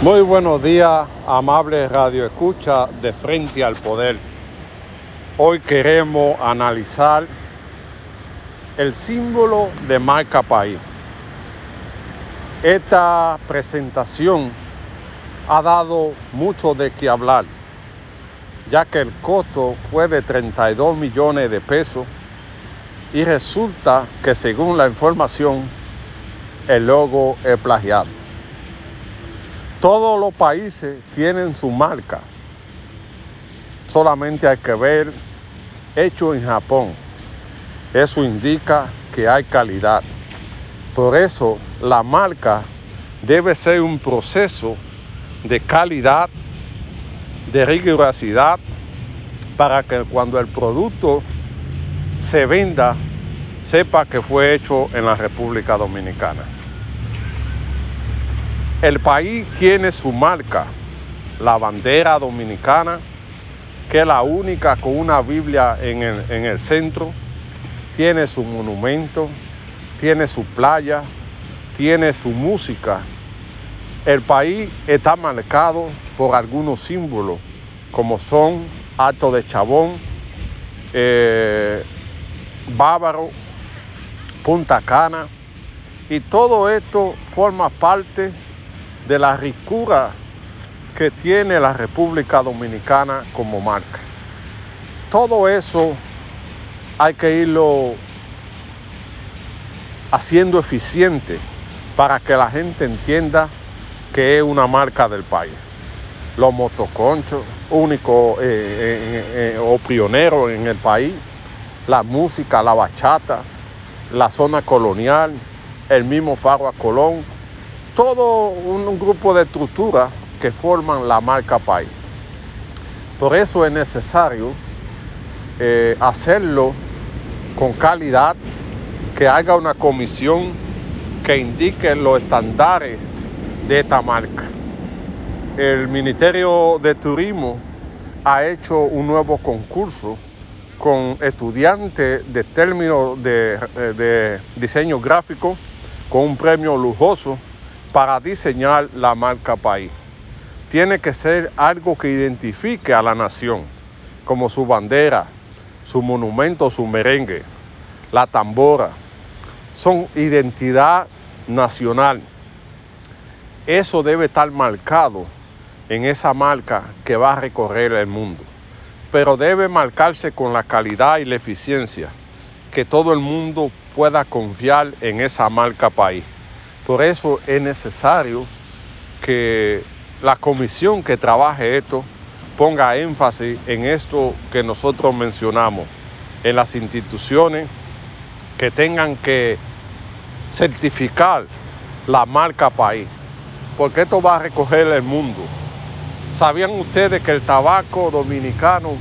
Muy buenos días, amables Radio Escucha de Frente al Poder. Hoy queremos analizar el símbolo de marca país. Esta presentación ha dado mucho de qué hablar, ya que el costo fue de 32 millones de pesos y resulta que según la información el logo es plagiado. Todos los países tienen su marca. Solamente hay que ver hecho en Japón. Eso indica que hay calidad. Por eso la marca debe ser un proceso de calidad, de rigurosidad, para que cuando el producto se venda, sepa que fue hecho en la República Dominicana. El país tiene su marca, la bandera dominicana, que es la única con una Biblia en el, centro, tiene su monumento, tiene su playa, tiene su música. El país está marcado por algunos símbolos, como son Alto de Chabón, eh, Bávaro, Punta Cana, y todo esto forma parte de la ricura que tiene la República Dominicana como marca. Todo eso hay que irlo haciendo eficiente para que la gente entienda que es una marca del país. Los motoconchos, único eh, eh, eh, o pionero en el país, la música, la bachata, la zona colonial, el mismo Faro a Colón, todo un, grupo de estructuras que forman la marca país. Por eso es necesario eh, hacerlo con calidad, que haga una comisión que indique los estándares de esta marca. El Ministerio de Turismo ha hecho un nuevo concurso con estudiantes de términos de, de diseño gráfico con un premio lujoso para diseñar la marca país. Tiene que ser algo que identifique a la nación, como su bandera, su monumento, su merengue, la tambora. Son identidad nacional. Eso debe estar marcado en esa marca que va a recorrer el mundo. Pero debe marcarse con la calidad y la eficiencia, que todo el mundo pueda confiar en esa marca país. Por eso es necesario que la comisión que trabaje esto ponga énfasis en esto que nosotros mencionamos, en las instituciones que tengan que certificar la marca país, porque esto va a recoger el mundo. ¿Sabían ustedes que el tabaco dominicano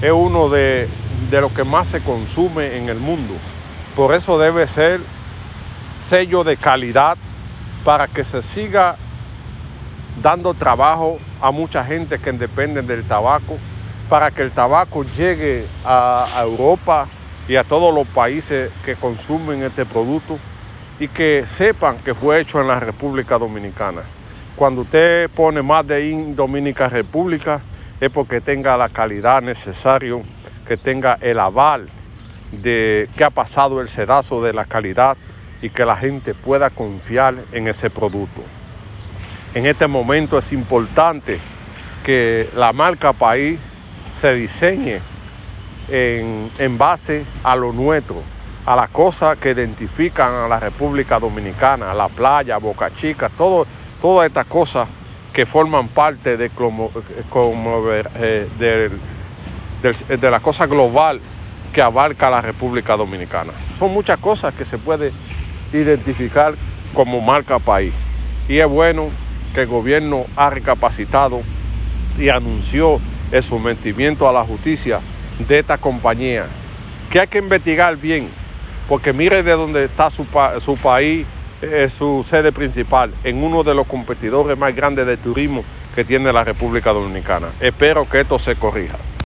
es uno de, de los que más se consume en el mundo? Por eso debe ser sello de calidad para que se siga dando trabajo a mucha gente que depende del tabaco, para que el tabaco llegue a, Europa y a todos los países que consumen este producto y que sepan que fue hecho en la República Dominicana. Cuando usted pone más de in Dominica República es porque tenga la calidad necesaria, que tenga el aval de que ha pasado el sedazo de la calidad y que la gente pueda confiar en ese producto. En este momento es importante que la marca país se diseñe en, base a lo nuestro, a las cosas que identifican a la República Dominicana, a la playa, Boca Chica, todas estas cosas que forman parte de, como, eh, de la cosa global que abarca la República Dominicana. Son muchas cosas que se puede identificar como marca país. Y es bueno que el gobierno ha recapacitado y anunció el sometimiento a la justicia de esta compañía, que hay que investigar bien, porque mire de dónde está su, país, eh, su sede principal, en uno de los competidores más grandes de turismo que tiene la República Dominicana. Espero que esto se corrija.